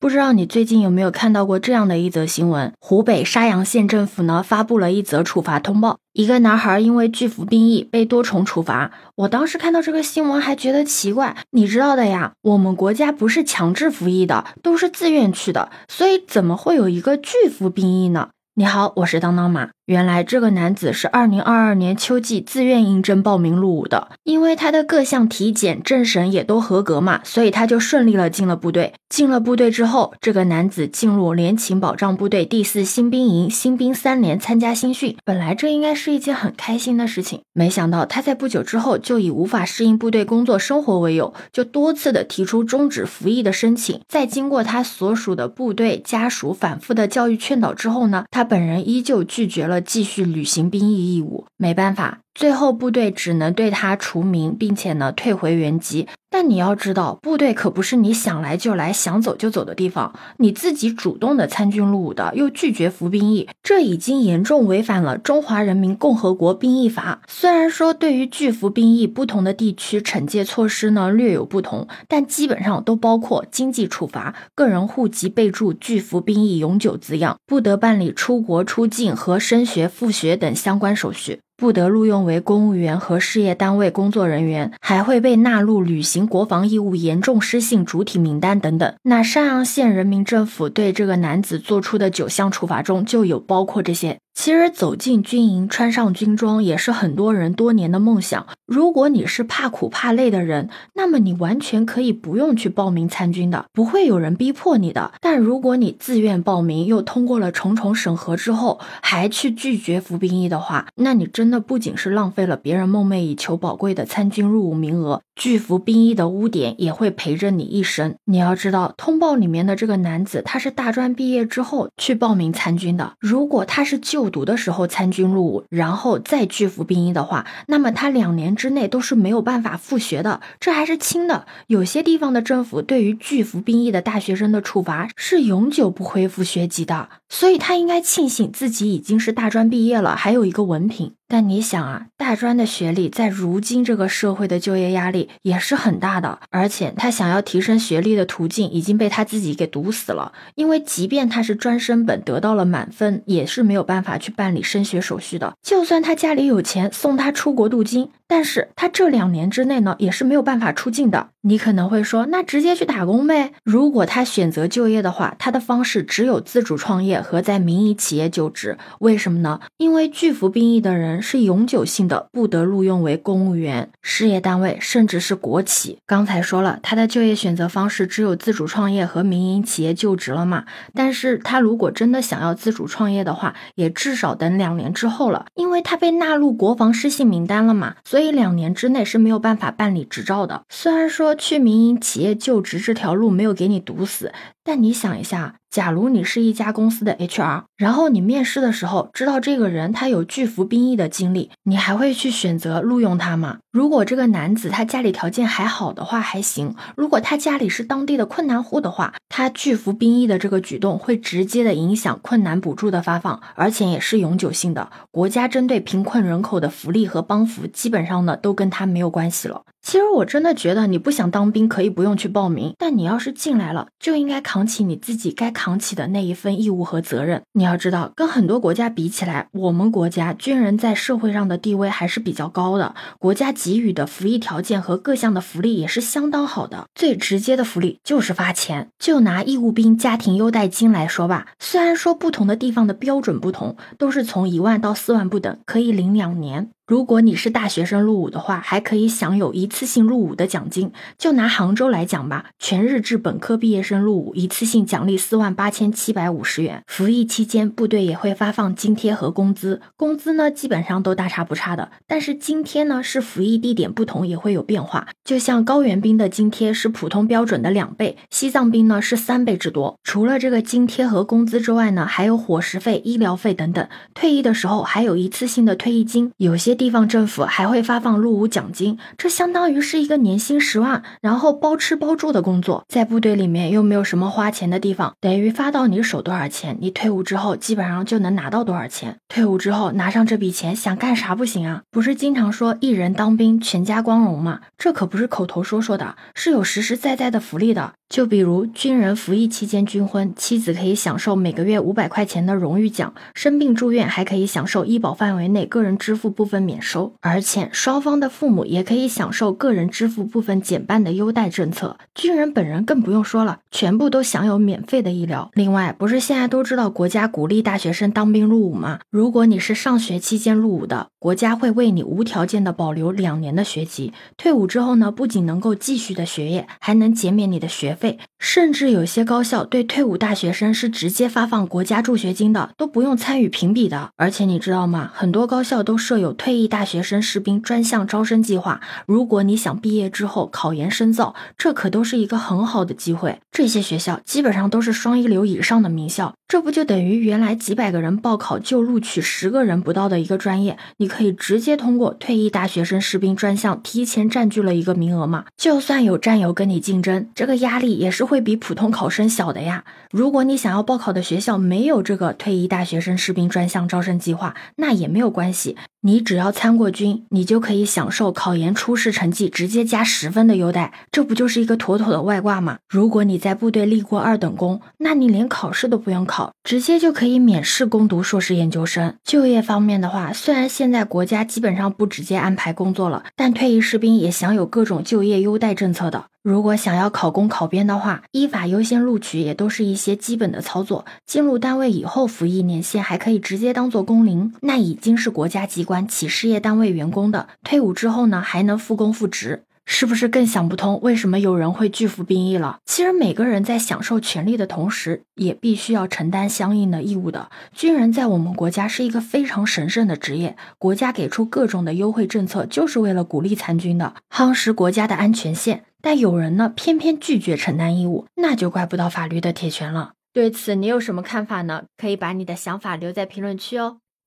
不知道你最近有没有看到过这样的一则新闻？湖北沙洋县政府呢发布了一则处罚通报，一个男孩因为拒服兵役被多重处罚。我当时看到这个新闻还觉得奇怪，你知道的呀，我们国家不是强制服役的，都是自愿去的，所以怎么会有一个拒服兵役呢？你好，我是当当马。原来这个男子是二零二二年秋季自愿应征报名入伍的，因为他的各项体检、政审也都合格嘛，所以他就顺利了进了部队。进了部队之后，这个男子进入联勤保障部队第四新兵营新兵三连参加新训。本来这应该是一件很开心的事情，没想到他在不久之后就以无法适应部队工作生活为由，就多次的提出终止服役的申请。在经过他所属的部队家属反复的教育劝导之后呢，他本人依旧拒绝了。继续履行兵役义务，没办法。最后，部队只能对他除名，并且呢退回原籍。但你要知道，部队可不是你想来就来、想走就走的地方。你自己主动的参军入伍的，又拒绝服兵役，这已经严重违反了《中华人民共和国兵役法》。虽然说对于拒服兵役，不同的地区惩戒措施呢略有不同，但基本上都包括经济处罚、个人户籍备注拒服兵役永久字样、不得办理出国出境和升学复学等相关手续。不得录用为公务员和事业单位工作人员，还会被纳入履行国防义务严重失信主体名单等等。那山阳县人民政府对这个男子做出的九项处罚中，就有包括这些。其实走进军营，穿上军装，也是很多人多年的梦想。如果你是怕苦怕累的人，那么你完全可以不用去报名参军的，不会有人逼迫你的。但如果你自愿报名，又通过了重重审核之后，还去拒绝服兵役的话，那你真的不仅是浪费了别人梦寐以求宝贵的参军入伍名额。拒服兵役的污点也会陪着你一生。你要知道，通报里面的这个男子，他是大专毕业之后去报名参军的。如果他是就就读的时候参军入伍，然后再拒服兵役的话，那么他两年之内都是没有办法复学的，这还是轻的。有些地方的政府对于拒服兵役的大学生的处罚是永久不恢复学籍的，所以他应该庆幸自己已经是大专毕业了，还有一个文凭。但你想啊，大专的学历在如今这个社会的就业压力也是很大的，而且他想要提升学历的途径已经被他自己给堵死了。因为即便他是专升本得到了满分，也是没有办法去办理升学手续的。就算他家里有钱送他出国镀金，但是他这两年之内呢，也是没有办法出境的。你可能会说，那直接去打工呗？如果他选择就业的话，他的方式只有自主创业和在民营企业就职。为什么呢？因为拒服兵役的人是永久性的，不得录用为公务员、事业单位，甚至是国企。刚才说了，他的就业选择方式只有自主创业和民营企业就职了嘛？但是他如果真的想要自主创业的话，也至少等两年之后了，因为他被纳入国防失信名单了嘛，所以两年之内是没有办法办理执照的。虽然说。去民营企业就职这条路没有给你堵死，但你想一下。假如你是一家公司的 HR，然后你面试的时候知道这个人他有拒服兵役的经历，你还会去选择录用他吗？如果这个男子他家里条件还好的话还行，如果他家里是当地的困难户的话，他拒服兵役的这个举动会直接的影响困难补助的发放，而且也是永久性的。国家针对贫困人口的福利和帮扶，基本上呢都跟他没有关系了。其实我真的觉得你不想当兵可以不用去报名，但你要是进来了，就应该扛起你自己该。扛起的那一份义务和责任，你要知道，跟很多国家比起来，我们国家军人在社会上的地位还是比较高的。国家给予的服役条件和各项的福利也是相当好的。最直接的福利就是发钱。就拿义务兵家庭优待金来说吧，虽然说不同的地方的标准不同，都是从一万到四万不等，可以领两年。如果你是大学生入伍的话，还可以享有一次性入伍的奖金。就拿杭州来讲吧，全日制本科毕业生入伍，一次性奖励四万八千七百五十元。服役期间，部队也会发放津贴和工资，工资呢基本上都大差不差的。但是津贴呢是服役地点不同也会有变化。就像高原兵的津贴是普通标准的两倍，西藏兵呢是三倍之多。除了这个津贴和工资之外呢，还有伙食费、医疗费等等。退役的时候还有一次性的退役金，有些。地方政府还会发放入伍奖金，这相当于是一个年薪十万，然后包吃包住的工作，在部队里面又没有什么花钱的地方，等于发到你手多少钱，你退伍之后基本上就能拿到多少钱。退伍之后拿上这笔钱，想干啥不行啊？不是经常说一人当兵全家光荣吗？这可不是口头说说的，是有实实在在的福利的。就比如军人服役期间军婚，妻子可以享受每个月五百块钱的荣誉奖；生病住院还可以享受医保范围内个人支付部分免收，而且双方的父母也可以享受个人支付部分减半的优待政策。军人本人更不用说了，全部都享有免费的医疗。另外，不是现在都知道国家鼓励大学生当兵入伍吗？如果你是上学期间入伍的，国家会为你无条件的保留两年的学籍。退伍之后呢，不仅能够继续的学业，还能减免你的学。费，甚至有些高校对退伍大学生是直接发放国家助学金的，都不用参与评比的。而且你知道吗？很多高校都设有退役大学生士兵专项招生计划。如果你想毕业之后考研深造，这可都是一个很好的机会。这些学校基本上都是双一流以上的名校，这不就等于原来几百个人报考就录取十个人不到的一个专业，你可以直接通过退役大学生士兵专项提前占据了一个名额吗？就算有战友跟你竞争，这个压力。也是会比普通考生小的呀。如果你想要报考的学校没有这个退役大学生士兵专项招生计划，那也没有关系。你只要参过军，你就可以享受考研初试成绩直接加十分的优待，这不就是一个妥妥的外挂吗？如果你在部队立过二等功，那你连考试都不用考直接就可以免试攻读硕士研究生。就业方面的话，虽然现在国家基本上不直接安排工作了，但退役士兵也享有各种就业优待政策的。如果想要考公考编的话，依法优先录取也都是一些基本的操作。进入单位以后，服役年限还可以直接当做工龄，那已经是国家机关企事业单位员工的。退伍之后呢，还能复工复职，是不是更想不通为什么有人会拒服兵役了？其实每个人在享受权利的同时，也必须要承担相应的义务的。军人在我们国家是一个非常神圣的职业，国家给出各种的优惠政策，就是为了鼓励参军的，夯实国家的安全线。但有人呢，偏偏拒绝承担义务，那就怪不到法律的铁拳了。对此，你有什么看法呢？可以把你的想法留在评论区哦。